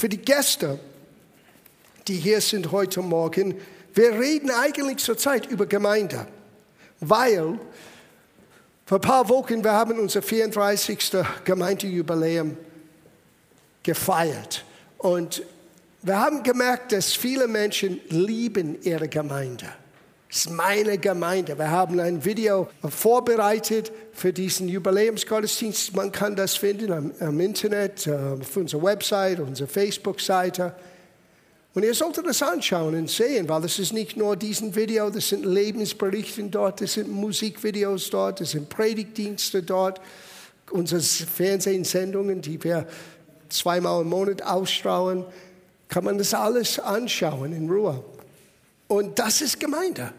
für die Gäste, die hier sind heute Morgen, wir reden eigentlich zurzeit über Gemeinde, weil vor ein paar Wochen, wir haben unser 34. Gemeindejubiläum gefeiert. Und wir haben gemerkt, dass viele Menschen lieben ihre Gemeinde. Es ist meine Gemeinde. Wir haben ein Video vorbereitet für diesen Jubiläumsgottesdienst. Man kann das finden am, am Internet, äh, auf unserer Website, unserer Facebook-Seite. Und ihr solltet das anschauen und sehen, weil das ist nicht nur diesen Video, das sind Lebensberichte dort, das sind Musikvideos dort, das sind Predigtdienste dort, unsere Fernsehsendungen, die wir zweimal im Monat ausstrahlen, kann man das alles anschauen in Ruhe. Und das ist Gemeinde.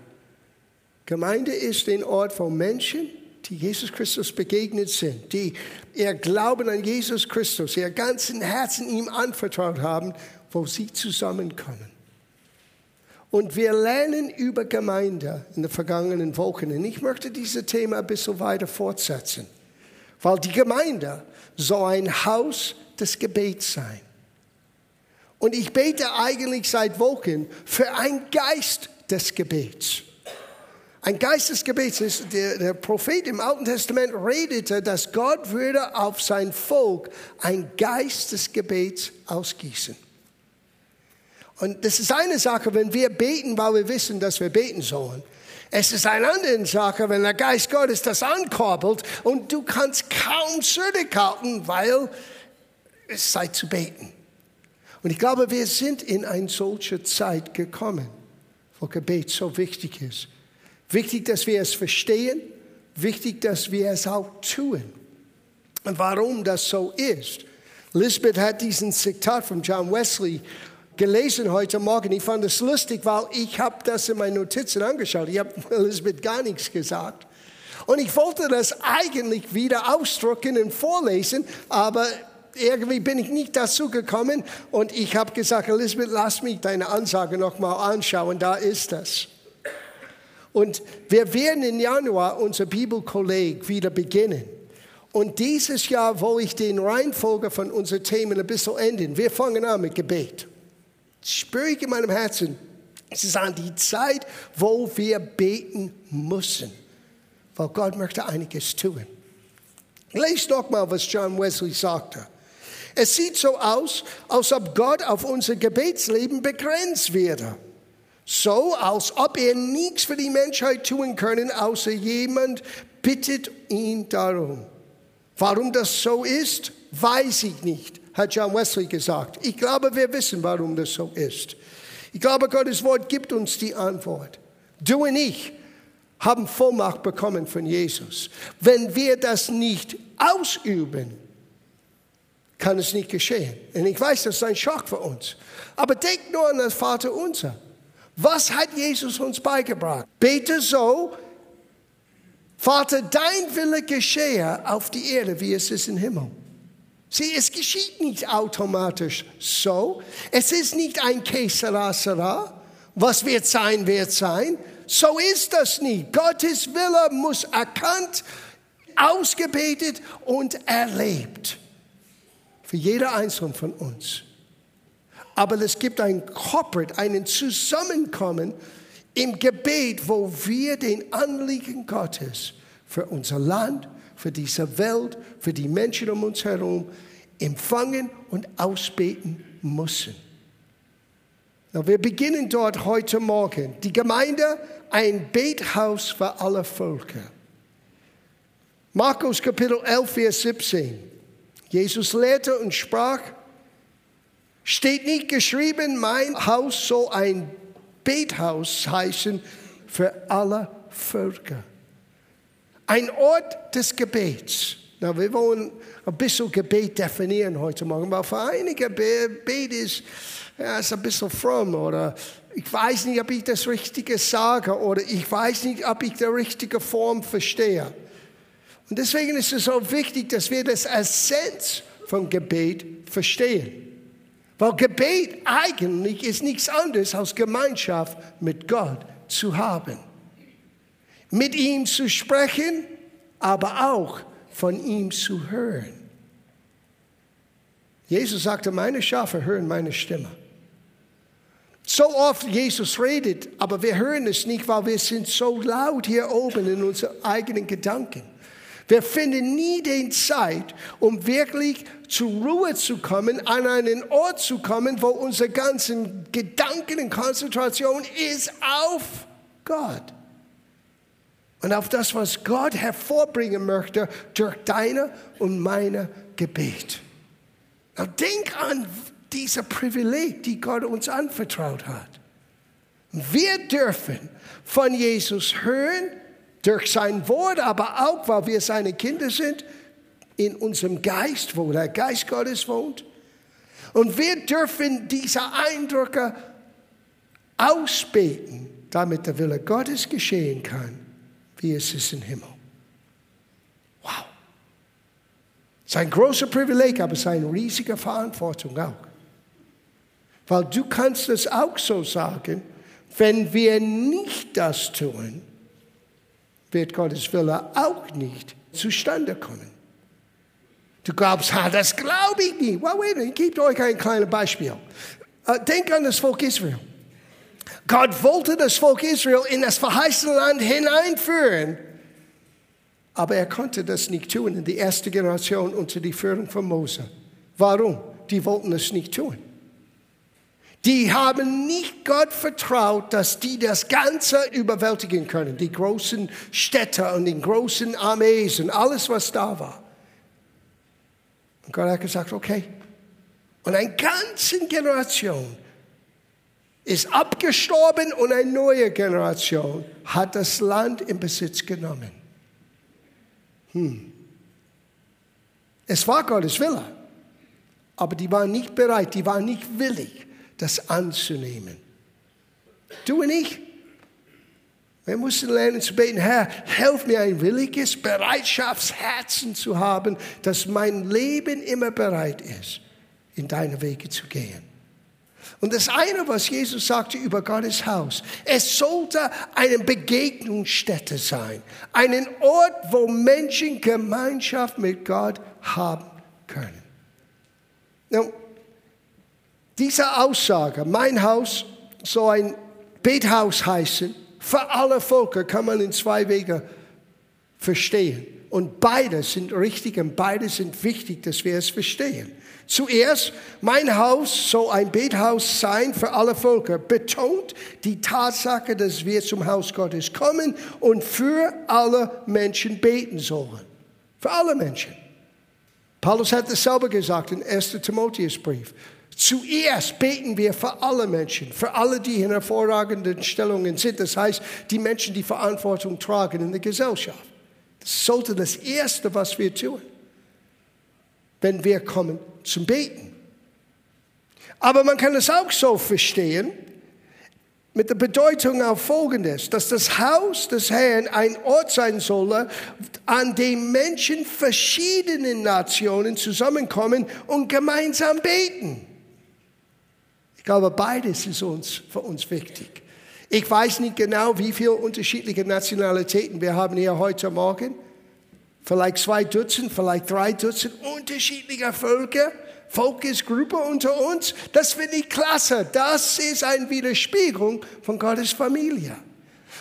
Gemeinde ist ein Ort von Menschen, die Jesus Christus begegnet sind, die ihr Glauben an Jesus Christus, ihr ganzen Herzen ihm anvertraut haben wo sie zusammenkommen. Und wir lernen über Gemeinde in den vergangenen Wochen. Und ich möchte dieses Thema ein bisschen weiter fortsetzen. Weil die Gemeinde soll ein Haus des Gebets sein. Und ich bete eigentlich seit Wochen für ein Geist des Gebets. Ein Geist des Gebets ist, der, der Prophet im Alten Testament redete, dass Gott würde auf sein Volk ein Geist des Gebets ausgießen. Und das ist eine Sache, wenn wir beten, weil wir wissen, dass wir beten sollen. Es ist eine andere Sache, wenn der Geist Gottes das ankoppelt und du kannst kaum zurückhalten, weil es Zeit zu beten. Und ich glaube, wir sind in eine solche Zeit gekommen, wo Gebet so wichtig ist. Wichtig, dass wir es verstehen, wichtig, dass wir es auch tun. Und warum das so ist. Lisbeth hat diesen Zitat von John Wesley gelesen heute Morgen. Ich fand es lustig, weil ich habe das in meinen Notizen angeschaut. Ich habe Elisabeth gar nichts gesagt. Und ich wollte das eigentlich wieder ausdrucken und vorlesen, aber irgendwie bin ich nicht dazu gekommen und ich habe gesagt, Elisabeth, lass mich deine Ansage nochmal anschauen, da ist das. Und wir werden im Januar unser Bibelkolleg wieder beginnen. Und dieses Jahr wollte ich den Reihenfolge von unseren Themen ein bisschen ändern. Wir fangen an mit Gebet spüre ich in meinem Herzen, es ist an die Zeit, wo wir beten müssen, weil Gott möchte einiges tun. Lest doch mal, was John Wesley sagte. Es sieht so aus, als ob Gott auf unser Gebetsleben begrenzt wäre. So, als ob er nichts für die Menschheit tun können, außer jemand bittet ihn darum. Warum das so ist, weiß ich nicht hat John Wesley gesagt. Ich glaube, wir wissen, warum das so ist. Ich glaube, Gottes Wort gibt uns die Antwort. Du und ich haben Vollmacht bekommen von Jesus. Wenn wir das nicht ausüben, kann es nicht geschehen. Und ich weiß, das ist ein Schock für uns. Aber denk nur an das Vater unser. Was hat Jesus uns beigebracht? Bete so, Vater, dein Wille geschehe auf die Erde, wie es ist im Himmel. Sieh, es geschieht nicht automatisch so. Es ist nicht ein Käserasera. Was wird sein, wird sein. So ist das nicht. Gottes Wille muss erkannt, ausgebetet und erlebt. Für jeder einzelne von uns. Aber es gibt ein Corporate, einen Zusammenkommen im Gebet, wo wir den Anliegen Gottes für unser Land, für diese Welt, für die Menschen um uns herum empfangen und ausbeten müssen. Wir beginnen dort heute Morgen. Die Gemeinde, ein Bethaus für alle Völker. Markus Kapitel 11, Vers 17. Jesus lehrte und sprach, steht nicht geschrieben, mein Haus soll ein Bethaus heißen für alle Völker. Ein Ort des Gebets. Na, wir wollen ein bisschen Gebet definieren heute Morgen, weil für einige Gebet ist, ja, ist ein bisschen fromm oder ich weiß nicht, ob ich das Richtige sage oder ich weiß nicht, ob ich die richtige Form verstehe. Und deswegen ist es so wichtig, dass wir das Essenz von Gebet verstehen. Weil Gebet eigentlich ist nichts anderes als Gemeinschaft mit Gott zu haben. Mit ihm zu sprechen aber auch von ihm zu hören. Jesus sagte, meine Schafe hören meine Stimme. So oft Jesus redet, aber wir hören es nicht, weil wir sind so laut hier oben in unseren eigenen Gedanken. Wir finden nie den Zeit, um wirklich zur Ruhe zu kommen, an einen Ort zu kommen, wo unsere ganzen Gedanken und Konzentration ist auf Gott. Und auf das, was Gott hervorbringen möchte durch deine und meine Gebet. Now denk an dieser Privileg, die Gott uns anvertraut hat. Wir dürfen von Jesus hören, durch sein Wort, aber auch, weil wir seine Kinder sind, in unserem Geist, wo der Geist Gottes wohnt. Und wir dürfen diese Eindrücke ausbeten, damit der Wille Gottes geschehen kann, wie es ist im Himmel. Wow. Es ist ein großer Privileg, aber es ist eine riesige Verantwortung auch. Weil du kannst es auch so sagen, wenn wir nicht das tun, wird Gottes Wille auch nicht zustande kommen. Du glaubst, ha, das glaube ich nicht. Well, wait, ich gebe euch ein kleines Beispiel. Uh, denk an das Volk Israel. Gott wollte das Volk Israel in das verheißene Land hineinführen. Aber er konnte das nicht tun in die erste Generation unter die Führung von Mose. Warum? Die wollten es nicht tun. Die haben nicht Gott vertraut, dass die das Ganze überwältigen können. Die großen Städte und die großen Armees und alles, was da war. Und Gott hat gesagt, okay. Und eine ganze Generation ist abgestorben und eine neue Generation hat das Land in Besitz genommen. Hm. Es war Gottes Wille, aber die waren nicht bereit, die waren nicht willig das anzunehmen. Du und ich, wir müssen lernen zu beten, Herr, helf mir ein williges Bereitschaftsherzen zu haben, dass mein Leben immer bereit ist, in deine Wege zu gehen. Und das eine, was Jesus sagte über Gottes Haus, es sollte eine Begegnungsstätte sein, einen Ort, wo Menschen Gemeinschaft mit Gott haben können. Now, diese Aussage, mein Haus soll ein Bethaus heißen, für alle Völker kann man in zwei Wege verstehen. Und beide sind richtig und beide sind wichtig, dass wir es verstehen. Zuerst, mein Haus soll ein Bethaus sein für alle Völker, betont die Tatsache, dass wir zum Haus Gottes kommen und für alle Menschen beten sollen. Für alle Menschen. Paulus hat das selber gesagt in 1. Timotheusbrief. Zuerst beten wir für alle Menschen, für alle, die in hervorragenden Stellungen sind. Das heißt, die Menschen, die Verantwortung tragen in der Gesellschaft. Das sollte das Erste, was wir tun, wenn wir kommen zum Beten. Aber man kann es auch so verstehen, mit der Bedeutung auf Folgendes, dass das Haus des Herrn ein Ort sein solle, an dem Menschen verschiedenen Nationen zusammenkommen und gemeinsam beten. Ich glaube, beides ist uns, für uns wichtig. Ich weiß nicht genau, wie viele unterschiedliche Nationalitäten wir haben hier heute Morgen. Vielleicht zwei Dutzend, vielleicht drei Dutzend unterschiedlicher Völker, Volkesgruppe unter uns. Das finde ich klasse. Das ist eine Widerspiegelung von Gottes Familie.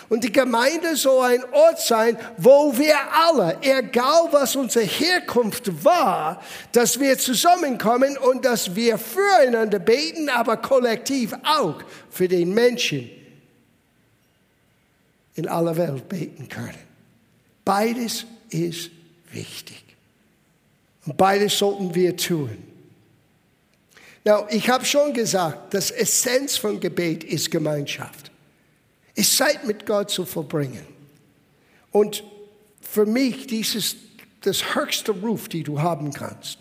Und die Gemeinde soll ein Ort sein, wo wir alle, egal was unsere Herkunft war, dass wir zusammenkommen und dass wir füreinander beten, aber kollektiv auch für den Menschen in aller Welt beten können. Beides ist wichtig. Und beides sollten wir tun. Now, ich habe schon gesagt, das Essenz von Gebet ist Gemeinschaft ist Zeit mit Gott zu verbringen. Und für mich, dieses das höchste Ruf, die du haben kannst.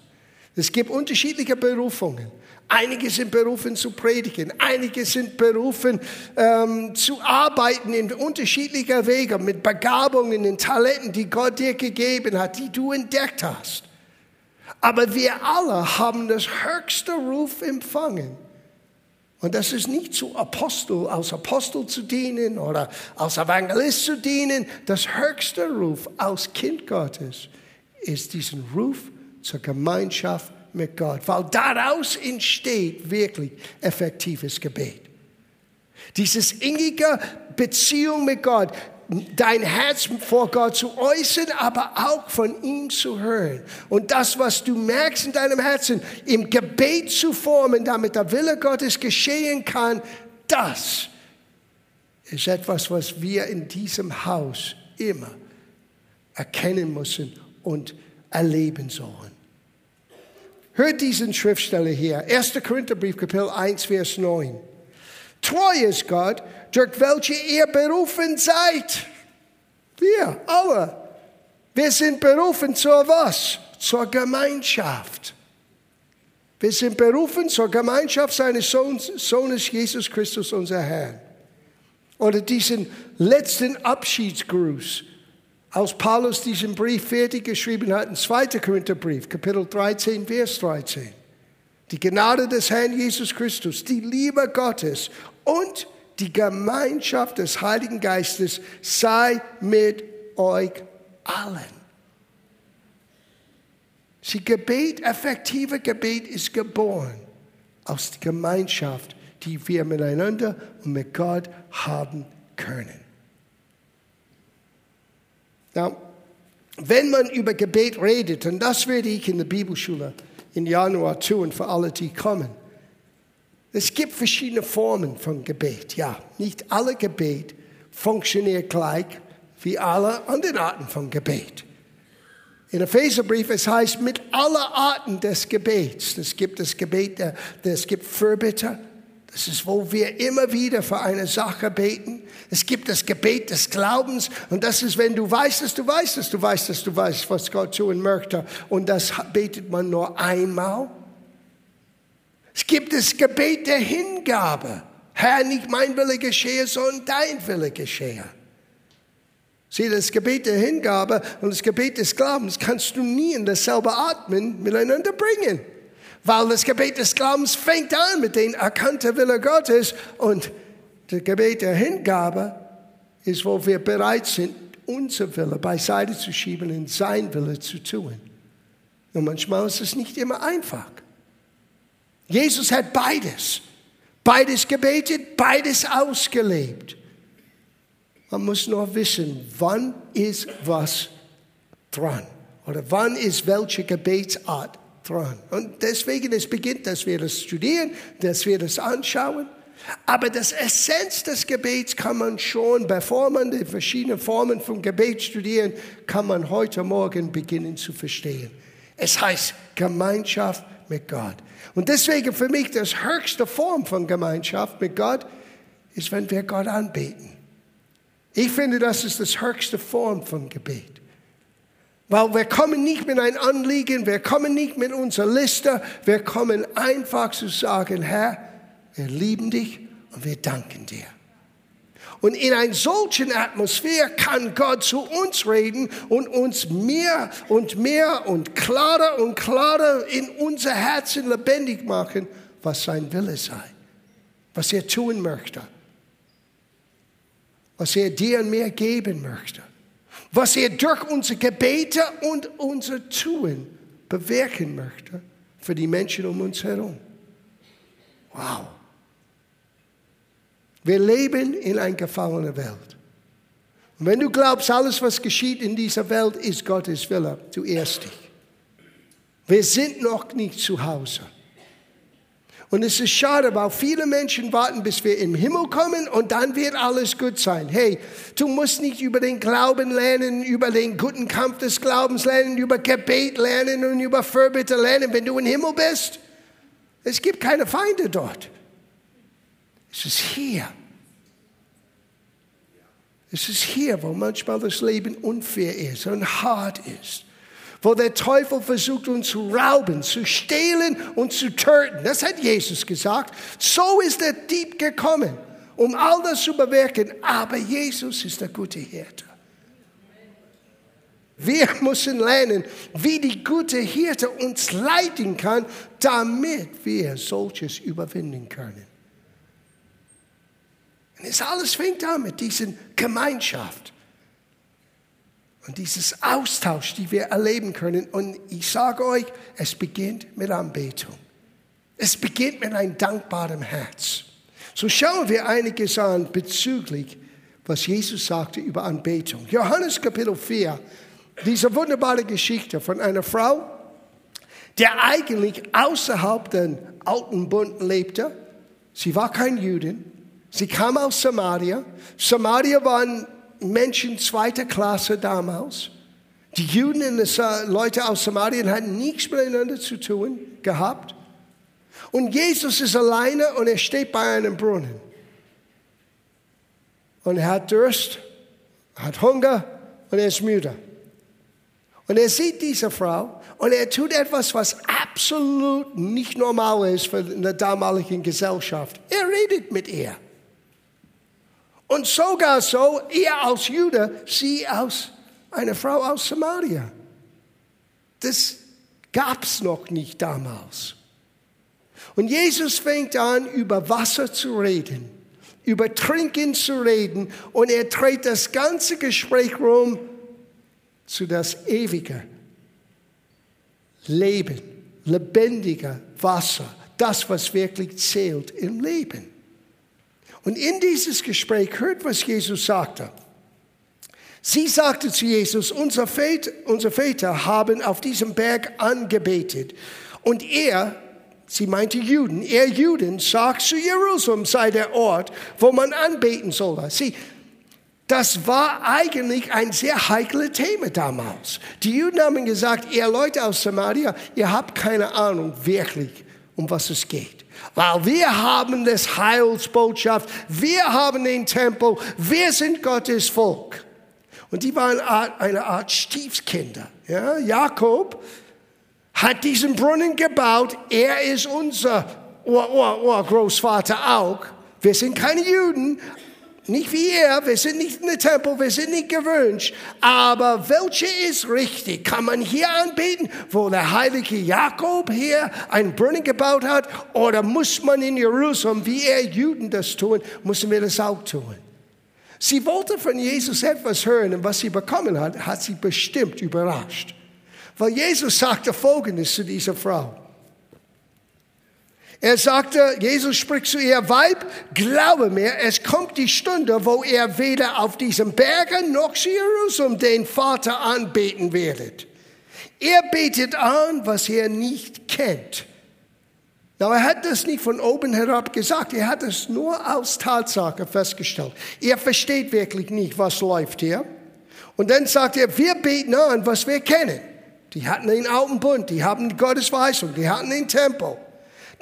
Es gibt unterschiedliche Berufungen. Einige sind berufen zu predigen, einige sind berufen ähm, zu arbeiten in unterschiedlicher Wege mit Begabungen und Talenten, die Gott dir gegeben hat, die du entdeckt hast. Aber wir alle haben das höchste Ruf empfangen und das ist nicht zu Apostel, als Apostel zu dienen oder als Evangelist zu dienen. Das höchste Ruf als Kind Gottes ist diesen Ruf zur Gemeinschaft mit Gott, weil daraus entsteht wirklich effektives Gebet. Dieses innige Beziehung mit Gott, dein Herz vor Gott zu äußern, aber auch von ihm zu hören. Und das, was du merkst in deinem Herzen, im Gebet zu formen, damit der Wille Gottes geschehen kann, das ist etwas, was wir in diesem Haus immer erkennen müssen und erleben sollen. Hört diesen Schriftsteller hier, 1. Korintherbrief, Kapitel 1, Vers 9. Treu ist Gott, durch welche ihr berufen seid. Wir alle. Wir sind berufen zur was? Zur Gemeinschaft. Wir sind berufen zur Gemeinschaft seines Sohnes, Sohnes Jesus Christus, unser Herr. Oder diesen letzten Abschiedsgruß, als Paulus diesen Brief fertig geschrieben hat, im 2. Korintherbrief, Kapitel 13, Vers 13. Die Gnade des Herrn Jesus Christus, die Liebe Gottes und die Gemeinschaft des Heiligen Geistes sei mit euch allen. Sie Gebet, effektive Gebet ist geboren aus der Gemeinschaft, die wir miteinander und mit Gott haben können. Now, wenn man über Gebet redet, und das werde ich in der Bibelschule im Januar tun für alle, die kommen, es gibt verschiedene Formen von Gebet. Ja, nicht alle Gebet funktioniert gleich wie alle anderen Arten von Gebet. In Epheserbrief, es heißt, mit aller Arten des Gebets. Es gibt das Gebet, es gibt Fürbitte. Das ist, wo wir immer wieder für eine Sache beten. Es gibt das Gebet des Glaubens. Und das ist, wenn du weißt, dass du weißt, dass du weißt, dass du weißt, was Gott tun möchte. Und das betet man nur einmal. Es gibt das Gebet der Hingabe. Herr, nicht mein Wille geschehe, sondern dein Wille geschehe. Sieh, das Gebet der Hingabe und das Gebet des Glaubens kannst du nie in dasselbe Atmen miteinander bringen. Weil das Gebet des Glaubens fängt an mit dem erkannten Wille Gottes und das Gebet der Hingabe ist, wo wir bereit sind, unser Wille beiseite zu schieben und sein Wille zu tun. Und manchmal ist es nicht immer einfach. Jesus hat beides. Beides gebetet, beides ausgelebt. Man muss nur wissen, wann ist was dran oder wann ist welche Gebetsart dran. Und deswegen es beginnt, dass wir das studieren, dass wir das anschauen. Aber das Essenz des Gebets kann man schon, bevor man die verschiedenen Formen von Gebet studieren, kann man heute Morgen beginnen zu verstehen. Es heißt Gemeinschaft mit Gott. Und deswegen für mich das höchste Form von Gemeinschaft mit Gott ist, wenn wir Gott anbeten. Ich finde, das ist das höchste Form von Gebet. Weil wir kommen nicht mit einem Anliegen, wir kommen nicht mit unserer Liste, wir kommen einfach zu sagen, Herr, wir lieben dich und wir danken dir. Und in einer solchen Atmosphäre kann Gott zu uns reden und uns mehr und mehr und klarer und klarer in unser Herzen lebendig machen, was sein Wille sei, was er tun möchte, was er dir und mir geben möchte, was er durch unsere Gebete und unser Tun bewirken möchte für die Menschen um uns herum. Wow. Wir leben in einer gefallenen Welt. Und wenn du glaubst, alles, was geschieht in dieser Welt, ist Gottes Wille, du irrst dich. Wir sind noch nicht zu Hause. Und es ist schade, weil viele Menschen warten, bis wir im Himmel kommen und dann wird alles gut sein. Hey, du musst nicht über den Glauben lernen, über den guten Kampf des Glaubens lernen, über Gebet lernen und über Fürbitte lernen, wenn du im Himmel bist. Es gibt keine Feinde dort. Es ist hier. Es ist hier, wo manchmal das Leben unfair ist und hart ist. Wo der Teufel versucht, uns zu rauben, zu stehlen und zu töten. Das hat Jesus gesagt. So ist der Dieb gekommen, um all das zu bewirken. Aber Jesus ist der gute Hirte. Wir müssen lernen, wie die gute Hirte uns leiten kann, damit wir solches überwinden können. Es alles fängt an mit dieser Gemeinschaft. und dieses Austausch, die wir erleben können. Und ich sage euch, es beginnt mit Anbetung. Es beginnt mit einem dankbaren Herz. So schauen wir einiges an bezüglich, was Jesus sagte über Anbetung. Johannes Kapitel 4, diese wunderbare Geschichte von einer Frau, der eigentlich außerhalb den alten Bund lebte. Sie war kein Jüdin. Sie kam aus Samaria. Samaria waren Menschen zweiter Klasse damals. Die Juden und die Leute aus Samarien hatten nichts miteinander zu tun gehabt. Und Jesus ist alleine und er steht bei einem Brunnen. Und er hat Durst, hat Hunger und er ist müde. Und er sieht diese Frau und er tut etwas, was absolut nicht normal ist für eine damalige Gesellschaft. Er redet mit ihr. Und sogar so, er als Jude, sie als eine Frau aus Samaria. Das gab es noch nicht damals. Und Jesus fängt an, über Wasser zu reden, über Trinken zu reden und er dreht das ganze Gespräch rum zu das ewige Leben, lebendiger Wasser, das, was wirklich zählt im Leben. Und in dieses Gespräch hört, was Jesus sagte. Sie sagte zu Jesus, unsere Väter, unsere Väter haben auf diesem Berg angebetet. Und er, sie meinte Juden, er Juden sagt, zu Jerusalem sei der Ort, wo man anbeten solle. Sie, das war eigentlich ein sehr heikles Thema damals. Die Juden haben gesagt, ihr Leute aus Samaria, ihr habt keine Ahnung wirklich, um was es geht. Weil wir haben das Heilsbotschaft, wir haben den Tempel, wir sind Gottes Volk. Und die waren eine Art Stiefkinder. Ja, Jakob hat diesen Brunnen gebaut, er ist unser Großvater auch. Wir sind keine Juden, nicht wie er, wir sind nicht in Tempel, wir sind nicht gewünscht. Aber welche ist richtig? Kann man hier anbeten, wo der heilige Jakob hier einen Brunnen gebaut hat? Oder muss man in Jerusalem, wie er Juden das tun, müssen wir das auch tun? Sie wollte von Jesus etwas hören und was sie bekommen hat, hat sie bestimmt überrascht. Weil Jesus sagte Folgendes zu dieser Frau. Er sagte, Jesus spricht zu ihr, Weib, glaube mir, es kommt die Stunde, wo ihr weder auf diesem Berge noch Jerusalem den Vater anbeten werdet. Ihr betet an, was ihr nicht kennt. Na, er hat das nicht von oben herab gesagt, er hat es nur als Tatsache festgestellt. Er versteht wirklich nicht, was läuft hier. Und dann sagt er, wir beten an, was wir kennen. Die hatten den alten Bund, die haben Gottes Weisung, die hatten den Tempel.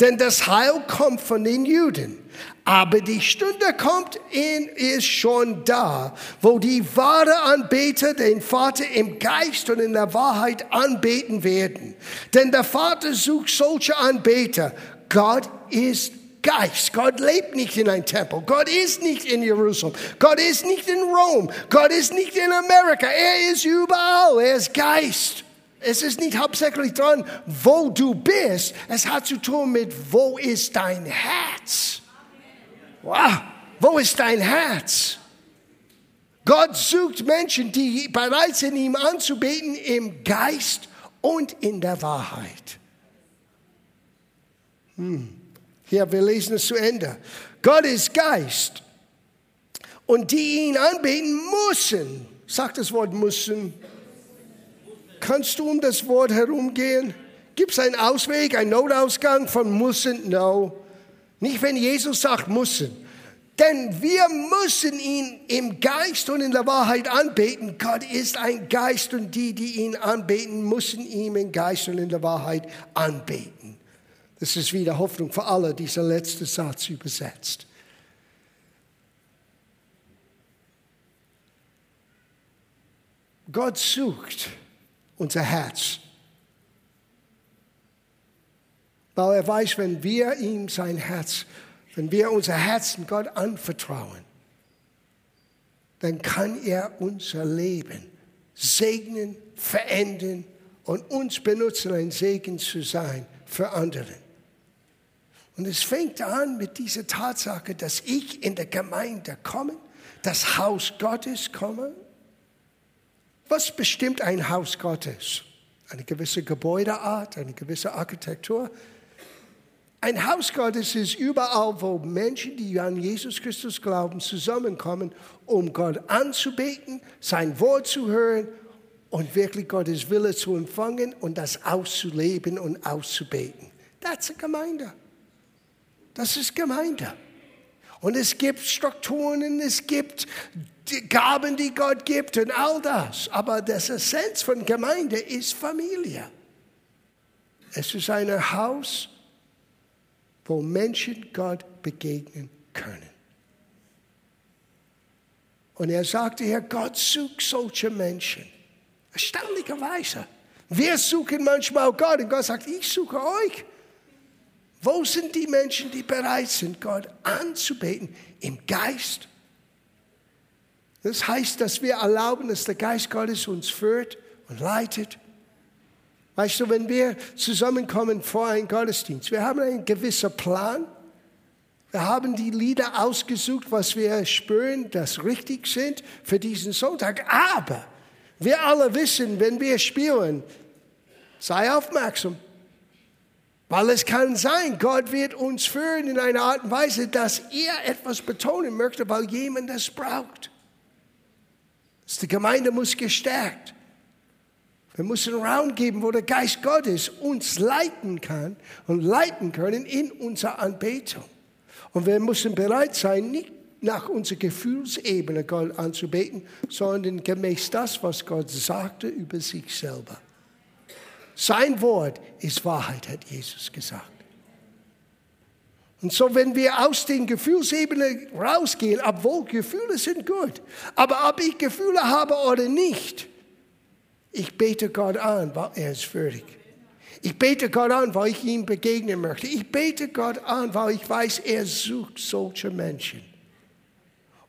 Denn das Heil kommt von den Juden. Aber die Stunde kommt in, ist schon da, wo die wahre Anbeter den Vater im Geist und in der Wahrheit anbeten werden. Denn der Vater sucht solche Anbeter. Gott ist Geist. Gott lebt nicht in einem Tempel. Gott ist nicht in Jerusalem. Gott ist nicht in Rom. Gott ist nicht in Amerika. Er ist überall. Er ist Geist. Es ist nicht hauptsächlich dran, wo du bist. Es hat zu tun mit, wo ist dein Herz? Wow, wo ist dein Herz? Gott sucht Menschen, die bereit sind, ihm anzubeten im Geist und in der Wahrheit. Hm. Hier, wir lesen es zu Ende. Gott ist Geist. Und die ihn anbeten müssen, sagt das Wort müssen, Kannst du um das Wort herumgehen? Gibt es einen Ausweg, einen Notausgang von müssen? No. Nicht, wenn Jesus sagt müssen. Denn wir müssen ihn im Geist und in der Wahrheit anbeten. Gott ist ein Geist und die, die ihn anbeten, müssen ihm im Geist und in der Wahrheit anbeten. Das ist wieder Hoffnung für alle, dieser letzte Satz übersetzt. Gott sucht unser Herz. Weil er weiß, wenn wir ihm sein Herz, wenn wir unser Herzen Gott anvertrauen, dann kann er unser Leben segnen, verändern und uns benutzen, ein Segen zu sein für andere. Und es fängt an mit dieser Tatsache, dass ich in der Gemeinde komme, das Haus Gottes komme Was bestimmt ein Haus Gottes? Eine gewisse Gebäudeart, eine gewisse Architektur. Ein Haus Gottes ist überall, wo Menschen, die an Jesus Christus glauben, zusammenkommen, um Gott anzubeten, sein Wort zu hören und wirklich Gottes Wille zu empfangen und das auszuleben und auszubeten. Das ist Gemeinde. Das ist Gemeinde. Und es gibt Strukturen, es gibt Gaben, die Gott gibt und all das. Aber das Essenz von Gemeinde ist Familie. Es ist ein Haus, wo Menschen Gott begegnen können. Und er sagte, Herr Gott sucht solche Menschen. Erstaunlicherweise. Wir suchen manchmal Gott und Gott sagt, ich suche euch. Wo sind die Menschen, die bereit sind, Gott anzubeten im Geist? Das heißt, dass wir erlauben, dass der Geist Gottes uns führt und leitet. Weißt du, wenn wir zusammenkommen vor einem Gottesdienst, wir haben einen gewissen Plan. Wir haben die Lieder ausgesucht, was wir spüren, das richtig sind für diesen Sonntag. Aber wir alle wissen, wenn wir spielen, sei aufmerksam. Weil es kann sein, Gott wird uns führen in einer Art und Weise, dass er etwas betonen möchte, weil jemand das braucht. Die Gemeinde muss gestärkt. Wir müssen Raum geben, wo der Geist Gottes uns leiten kann und leiten können in unserer Anbetung. Und wir müssen bereit sein, nicht nach unserer Gefühlsebene Gott anzubeten, sondern gemäß das, was Gott sagte über sich selber. Sein Wort ist Wahrheit, hat Jesus gesagt. Und so, wenn wir aus den Gefühlsebenen rausgehen, obwohl Gefühle sind gut, aber ob ich Gefühle habe oder nicht, ich bete Gott an, weil er ist würdig. Ich bete Gott an, weil ich ihm begegnen möchte. Ich bete Gott an, weil ich weiß, er sucht solche Menschen.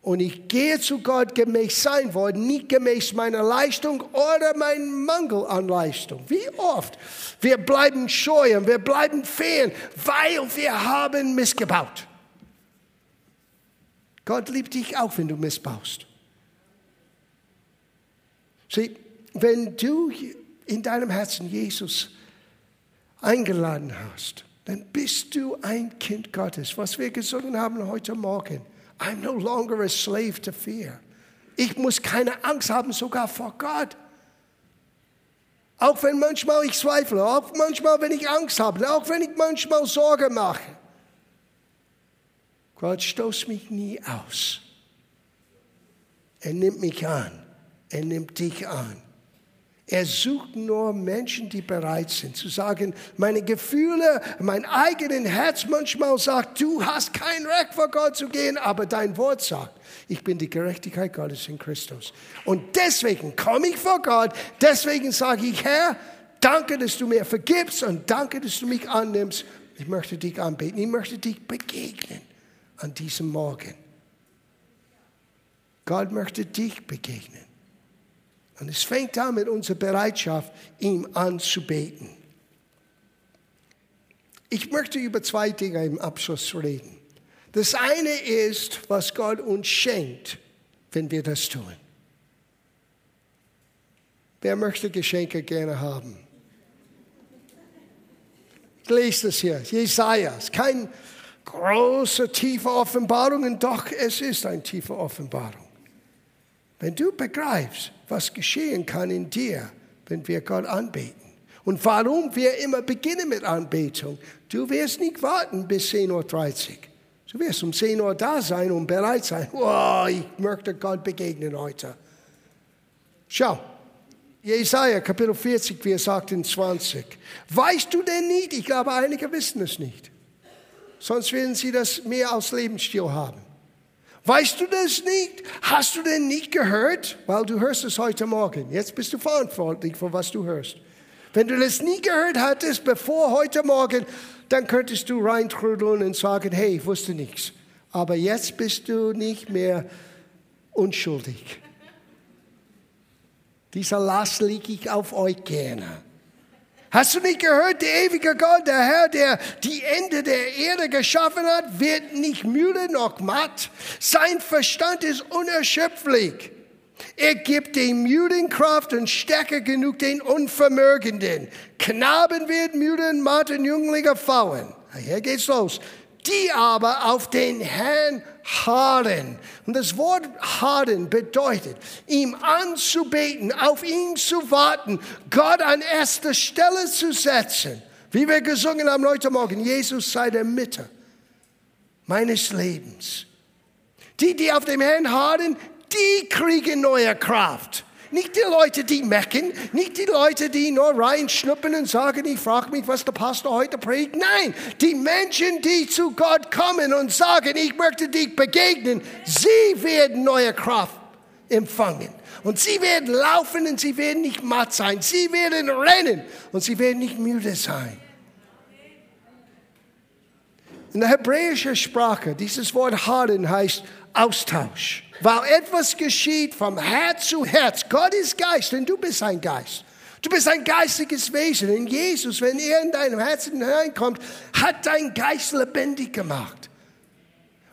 Und ich gehe zu Gott gemäß sein Wort, nicht gemäß meiner Leistung oder meinem Mangel an Leistung. Wie oft? Wir bleiben scheu und wir bleiben fern, weil wir haben missgebaut. Gott liebt dich auch, wenn du missbaust. Sieh, wenn du in deinem Herzen Jesus eingeladen hast, dann bist du ein Kind Gottes, was wir gesungen haben heute Morgen. I'm no longer a slave to fear. Ich muss keine Angst haben, sogar vor Gott. Auch wenn manchmal ich zweifle, auch manchmal, wenn ich Angst habe, auch wenn ich manchmal Sorge mache. Gott stoßt mich nie aus. Er nimmt mich an. Er nimmt dich an. Er sucht nur Menschen, die bereit sind zu sagen, meine Gefühle, mein eigenes Herz manchmal sagt, du hast kein Recht vor Gott zu gehen, aber dein Wort sagt, ich bin die Gerechtigkeit Gottes in Christus. Und deswegen komme ich vor Gott, deswegen sage ich, Herr, danke, dass du mir vergibst und danke, dass du mich annimmst. Ich möchte dich anbeten, ich möchte dich begegnen an diesem Morgen. Gott möchte dich begegnen. Und es fängt an mit unserer Bereitschaft, ihm anzubeten. Ich möchte über zwei Dinge im Abschluss reden. Das eine ist, was Gott uns schenkt, wenn wir das tun. Wer möchte Geschenke gerne haben? Ich lese das hier, Jesaja. Es ist keine große, tiefe Offenbarung, doch es ist eine tiefe Offenbarung. Wenn du begreifst, was geschehen kann in dir, wenn wir Gott anbeten. Und warum wir immer beginnen mit Anbetung. Du wirst nicht warten bis 10.30 Uhr. Du wirst um 10 Uhr da sein und bereit sein. Oh, ich möchte Gott begegnen heute. Schau, Jesaja Kapitel 40, wir sagten 20. Weißt du denn nicht? Ich glaube, einige wissen es nicht. Sonst werden sie das mehr als Lebensstil haben. Weißt du das nicht? Hast du denn nicht gehört? Weil du hörst es heute Morgen. Jetzt bist du verantwortlich für was du hörst. Wenn du das nie gehört hattest bevor heute Morgen, dann könntest du reintrudeln und sagen, hey, ich wusste nichts. Aber jetzt bist du nicht mehr unschuldig. Dieser Last liege ich auf euch gerne. Hast du nicht gehört, der ewige Gott, der Herr, der die Ende der Erde geschaffen hat, wird nicht müde noch matt. Sein Verstand ist unerschöpflich. Er gibt dem Müden Kraft und Stärke genug den Unvermögenden. Knaben werden müde und matt und Jünglinge fauen. Hier geht's los. Die aber auf den Herrn harren. Und das Wort harren bedeutet, ihm anzubeten, auf ihn zu warten, Gott an erster Stelle zu setzen. Wie wir gesungen haben heute Morgen, Jesus sei der Mitte meines Lebens. Die, die auf dem Herrn harren, die kriegen neue Kraft. Nicht die Leute, die mecken, nicht die Leute, die nur reinschnuppern und sagen, ich frage mich, was der Pastor heute predigt. Nein, die Menschen, die zu Gott kommen und sagen, ich möchte dich begegnen, sie werden neue Kraft empfangen. Und sie werden laufen und sie werden nicht matt sein. Sie werden rennen und sie werden nicht müde sein. In der hebräischen Sprache, dieses Wort harden heißt Austausch. Weil etwas geschieht vom Herz zu Herz. Gott ist Geist und du bist ein Geist. Du bist ein geistiges Wesen. Und Jesus, wenn er in deinem Herzen hineinkommt, hat dein Geist lebendig gemacht.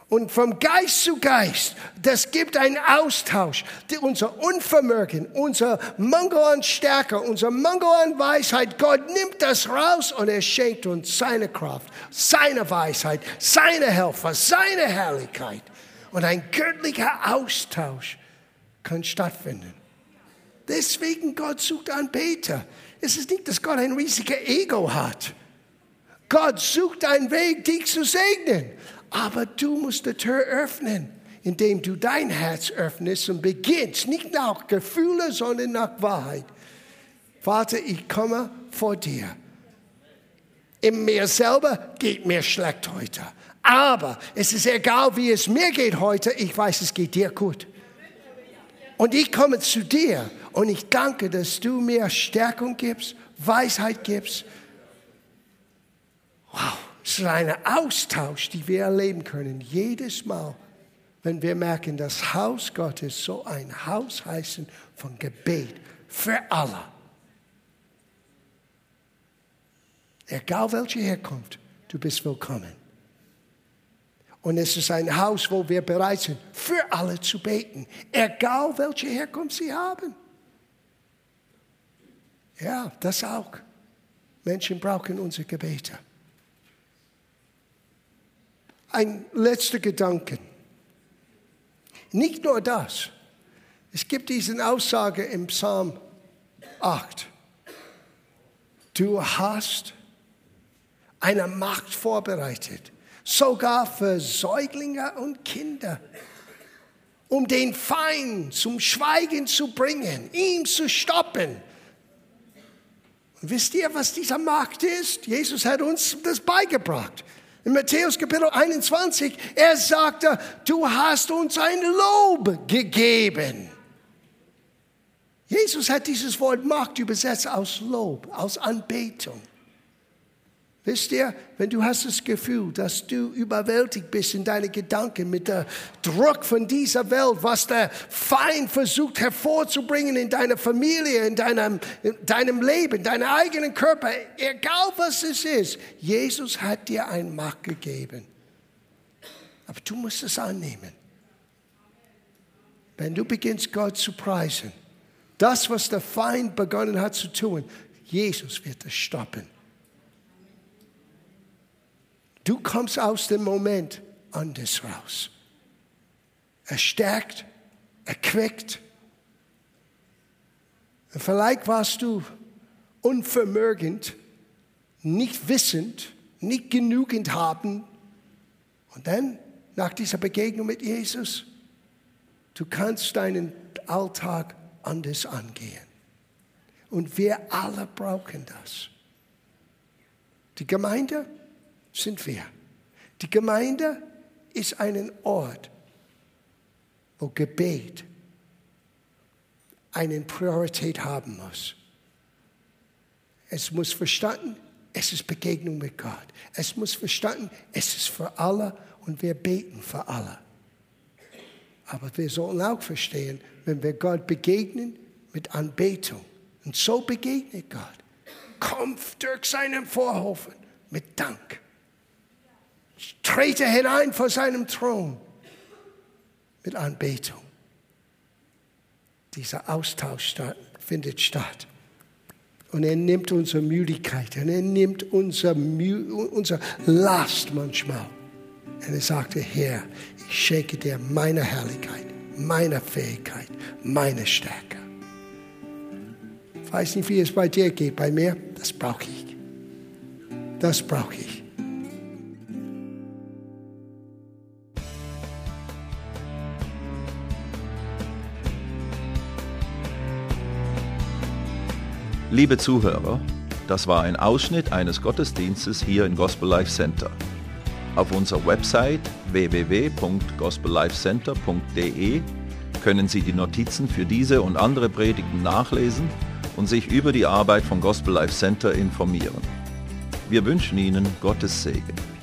Und vom Geist zu Geist, das gibt einen Austausch. Unser Unvermögen, unser Mangel an Stärke, unser Mangel an Weisheit, Gott nimmt das raus und er schenkt uns seine Kraft, seine Weisheit, seine Helfer, seine Herrlichkeit und ein göttlicher Austausch kann stattfinden. Deswegen Gott sucht Anbeter. Es ist nicht, dass Gott ein riesiger Ego hat. Gott sucht einen Weg, dich zu segnen. Aber du musst die Tür öffnen, indem du dein Herz öffnest und beginnst, nicht nach Gefühlen, sondern nach Wahrheit. Vater, ich komme vor dir. In mir selber geht mir schlecht heute. Aber es ist egal, wie es mir geht heute, ich weiß, es geht dir gut. Und ich komme zu dir und ich danke, dass du mir Stärkung gibst, Weisheit gibst. Wow, es ist ein Austausch, den wir erleben können, jedes Mal, wenn wir merken, das Haus Gottes so ein Haus heißen von Gebet für alle. Egal welche Herkunft, du bist willkommen. Und es ist ein Haus, wo wir bereit sind, für alle zu beten, egal welche Herkunft sie haben. Ja, das auch. Menschen brauchen unsere Gebete. Ein letzter Gedanke. Nicht nur das. Es gibt diese Aussage im Psalm 8. Du hast eine Macht vorbereitet sogar für Säuglinge und Kinder, um den Feind zum Schweigen zu bringen, ihn zu stoppen. Und wisst ihr, was dieser Markt ist? Jesus hat uns das beigebracht. In Matthäus Kapitel 21, er sagte, du hast uns ein Lob gegeben. Jesus hat dieses Wort Markt übersetzt aus Lob, aus Anbetung. Wisst ihr, wenn du hast das Gefühl, dass du überwältigt bist in deinen Gedanken mit dem Druck von dieser Welt, was der Feind versucht hervorzubringen in deiner Familie, in deinem, in deinem Leben, deinem eigenen Körper, egal was es ist, Jesus hat dir eine Macht gegeben. Aber du musst es annehmen. Wenn du beginnst, Gott zu preisen, das, was der Feind begonnen hat zu tun, Jesus wird es stoppen. Du kommst aus dem Moment anders raus. Er stärkt, er quickt. Und vielleicht warst du unvermögend, nicht wissend, nicht genügend haben. Und dann, nach dieser Begegnung mit Jesus, du kannst deinen Alltag anders angehen. Und wir alle brauchen das. Die Gemeinde sind wir. Die Gemeinde ist ein Ort, wo Gebet eine Priorität haben muss. Es muss verstanden, es ist Begegnung mit Gott. Es muss verstanden, es ist für alle und wir beten für alle. Aber wir sollen auch verstehen, wenn wir Gott begegnen mit Anbetung, und so begegnet Gott, kommt durch seinen Vorhofen mit Dank trete hinein vor seinem Thron mit Anbetung. dieser Austausch statt, findet statt. Und er nimmt unsere Müdigkeit und er nimmt unser, unser Last manchmal. Und er sagte, Herr, ich schenke dir meine Herrlichkeit, meine Fähigkeit, meine Stärke. Ich weiß nicht, wie es bei dir geht, bei mir, das brauche ich. Das brauche ich. Liebe Zuhörer, das war ein Ausschnitt eines Gottesdienstes hier im Gospel Life Center. Auf unserer Website www.gospellifecenter.de können Sie die Notizen für diese und andere Predigten nachlesen und sich über die Arbeit von Gospel Life Center informieren. Wir wünschen Ihnen Gottes Segen.